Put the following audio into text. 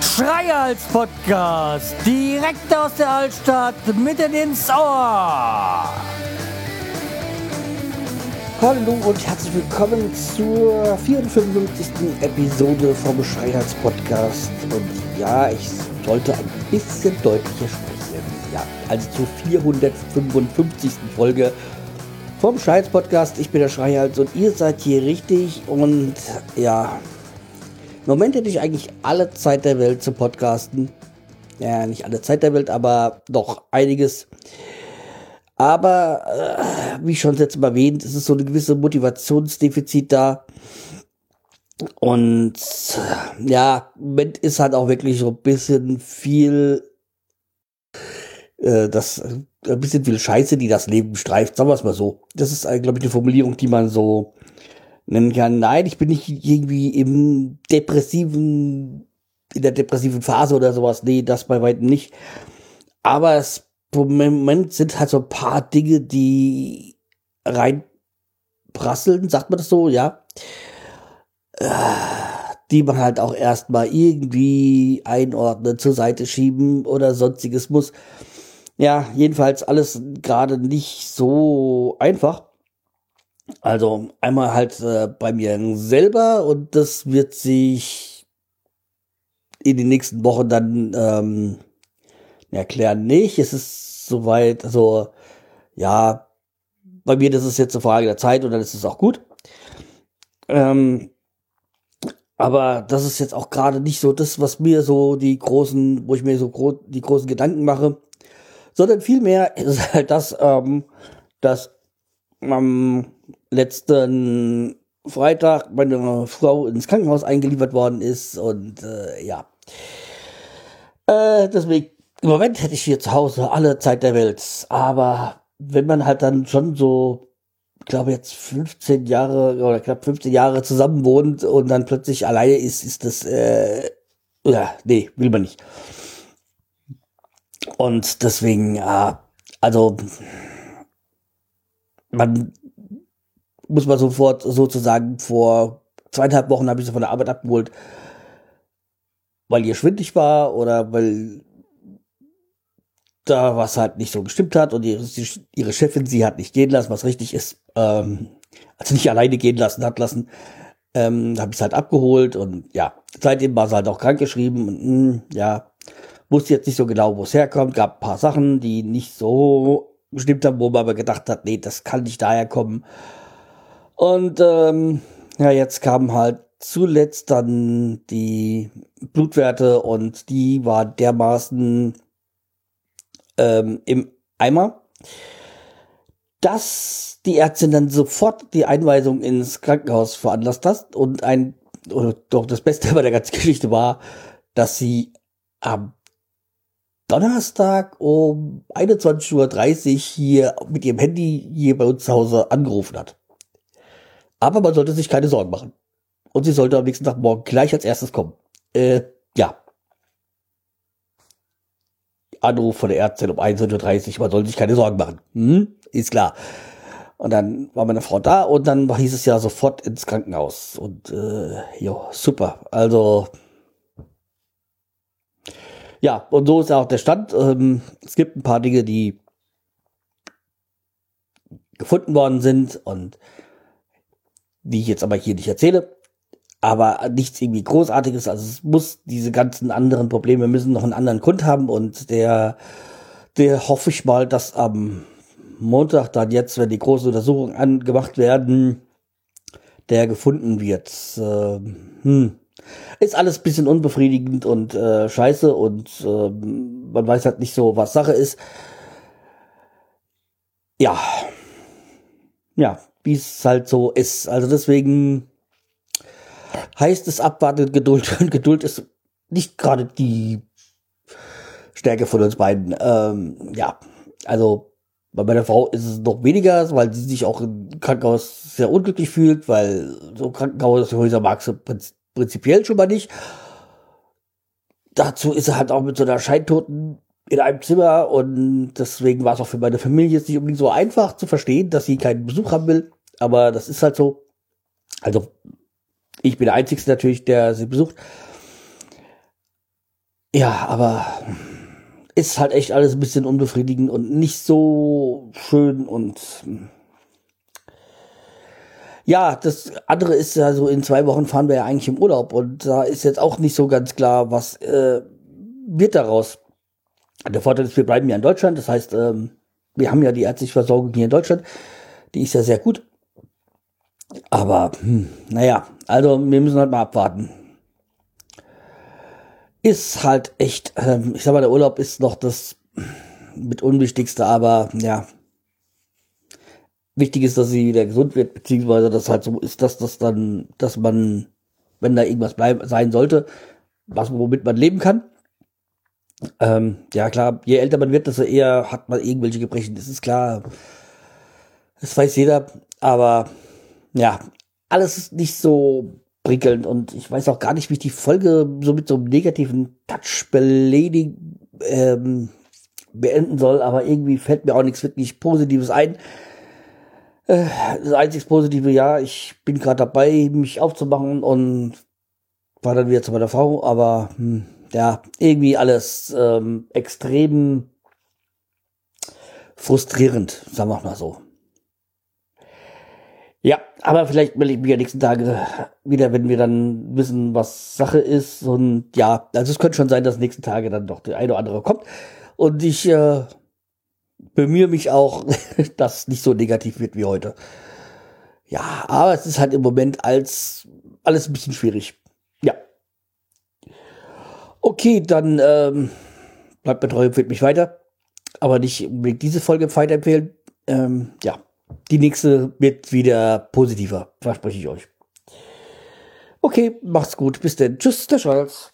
Schreihals Podcast, direkt aus der Altstadt, mitten ins Ohr. Hallo und herzlich willkommen zur 54. Episode vom Schreihals Podcast. Und ja, ich sollte ein bisschen deutlicher sprechen. Ja, also zur 455. Folge vom Schreihals Podcast. Ich bin der Schreihals und ihr seid hier richtig. Und ja, im Moment hätte ich eigentlich alle Zeit der Welt zu podcasten. Ja, nicht alle Zeit der Welt, aber doch einiges. Aber, äh, wie schon jetzt erwähnt, es ist so eine gewisse Motivationsdefizit da. Und ja, im Moment ist halt auch wirklich so ein bisschen viel, äh, das, ein bisschen viel Scheiße, die das Leben streift, sagen wir es mal so. Das ist, glaube ich, eine Formulierung, die man so nennen kann, nein, ich bin nicht irgendwie im depressiven, in der depressiven Phase oder sowas. Nee, das bei weitem nicht. Aber es, im Moment sind halt so ein paar Dinge, die reinprasseln, sagt man das so, ja. Äh, die man halt auch erstmal irgendwie einordnen, zur Seite schieben oder sonstiges muss. Ja, jedenfalls alles gerade nicht so einfach. Also einmal halt äh, bei mir selber und das wird sich in den nächsten Wochen dann ähm, erklären nicht. Es ist soweit, also ja, bei mir das ist jetzt eine Frage der Zeit und dann ist es auch gut. Ähm, aber das ist jetzt auch gerade nicht so das, was mir so die großen, wo ich mir so gro die großen Gedanken mache, sondern vielmehr ist halt das, ähm, dass am letzten Freitag meine Frau ins Krankenhaus eingeliefert worden ist und äh, ja. Äh, deswegen, im Moment hätte ich hier zu Hause alle Zeit der Welt. Aber wenn man halt dann schon so, ich glaube jetzt 15 Jahre oder knapp 15 Jahre zusammen wohnt und dann plötzlich alleine ist, ist das, äh, ja, nee, will man nicht. Und deswegen, ja, also man muss man sofort sozusagen vor zweieinhalb Wochen habe ich sie von der Arbeit abgeholt, weil ihr schwindig war oder weil da was halt nicht so gestimmt hat und ihre, ihre Chefin sie hat nicht gehen lassen, was richtig ist, ähm, also nicht alleine gehen lassen hat lassen, ähm, habe ich halt abgeholt und ja, seitdem war sie halt auch krankgeschrieben und mh, hm, ja, wusste jetzt nicht so genau, wo es herkommt, gab ein paar Sachen, die nicht so gestimmt haben, wo man aber gedacht hat, nee, das kann nicht daher kommen. Und ähm, ja, jetzt kamen halt zuletzt dann die Blutwerte und die war dermaßen ähm, im Eimer, dass die Ärztin dann sofort die Einweisung ins Krankenhaus veranlasst hat und ein, oder doch das Beste bei der ganzen Geschichte war, dass sie am Donnerstag um 21.30 Uhr hier mit ihrem Handy hier bei uns zu Hause angerufen hat. Aber man sollte sich keine Sorgen machen. Und sie sollte am nächsten Tag morgen gleich als erstes kommen. Äh, ja. Anruf von der Ärztin um 21.30 Uhr, man sollte sich keine Sorgen machen. Hm? Ist klar. Und dann war meine Frau da und dann hieß es ja sofort ins Krankenhaus. Und äh, jo, super. Also ja, und so ist auch der Stand. Ähm, es gibt ein paar Dinge, die gefunden worden sind und die ich jetzt aber hier nicht erzähle. Aber nichts irgendwie Großartiges. Also es muss diese ganzen anderen Probleme müssen noch einen anderen Grund haben und der, der hoffe ich mal, dass am Montag dann jetzt, wenn die großen Untersuchungen angemacht werden, der gefunden wird. Äh, hm. Ist alles bisschen unbefriedigend und äh, scheiße und äh, man weiß halt nicht so, was Sache ist. Ja. Ja, wie es halt so ist. Also deswegen heißt es abwarten, Geduld. Und Geduld ist nicht gerade die Stärke von uns beiden. Ähm, ja, also bei meiner Frau ist es noch weniger, weil sie sich auch im Krankenhaus sehr unglücklich fühlt, weil so Krankenhaushäuser mag sie prinzipiell schon mal nicht. Dazu ist er halt auch mit so einer scheintoten in einem Zimmer und deswegen war es auch für meine Familie jetzt nicht unbedingt so einfach zu verstehen, dass sie keinen Besuch haben will. Aber das ist halt so. Also, ich bin der Einzige natürlich, der sie besucht. Ja, aber ist halt echt alles ein bisschen unbefriedigend und nicht so schön und ja, das andere ist ja so, in zwei Wochen fahren wir ja eigentlich im Urlaub und da ist jetzt auch nicht so ganz klar, was äh, wird daraus. Der Vorteil ist, wir bleiben ja in Deutschland, das heißt, ähm, wir haben ja die ärztliche Versorgung hier in Deutschland, die ist ja sehr gut. Aber, hm, naja, also wir müssen halt mal abwarten. Ist halt echt, ähm, ich sag mal, der Urlaub ist noch das mit Unwichtigste, aber ja, wichtig ist, dass sie wieder gesund wird, beziehungsweise dass halt so ist, dass das dann, dass man, wenn da irgendwas bleiben, sein sollte, was womit man leben kann. Ähm, ja klar, je älter man wird, desto eher hat man irgendwelche Gebrechen. Das ist klar. Das weiß jeder. Aber ja, alles ist nicht so prickelnd und ich weiß auch gar nicht, wie ich die Folge so mit so einem negativen Touch beledigen ähm, beenden soll, aber irgendwie fällt mir auch nichts wirklich Positives ein. Äh, das einzig Positive, ja, ich bin gerade dabei, mich aufzumachen und war dann wieder zu meiner Frau, aber hm, ja, irgendwie alles ähm, extrem frustrierend, sagen wir mal so. Ja, aber vielleicht melde ich mich ja nächsten Tage wieder, wenn wir dann wissen, was Sache ist. Und ja, also es könnte schon sein, dass nächsten Tage dann doch der eine oder andere kommt. Und ich äh, bemühe mich auch, dass nicht so negativ wird wie heute. Ja, aber es ist halt im Moment als alles ein bisschen schwierig. Ja. Okay, dann ähm, bleibt mir treu, empfiehlt mich weiter. Aber nicht unbedingt diese Folge weiterempfehlen. Ähm, ja, die nächste wird wieder positiver, verspreche ich euch. Okay, macht's gut. Bis denn. Tschüss, der Charles.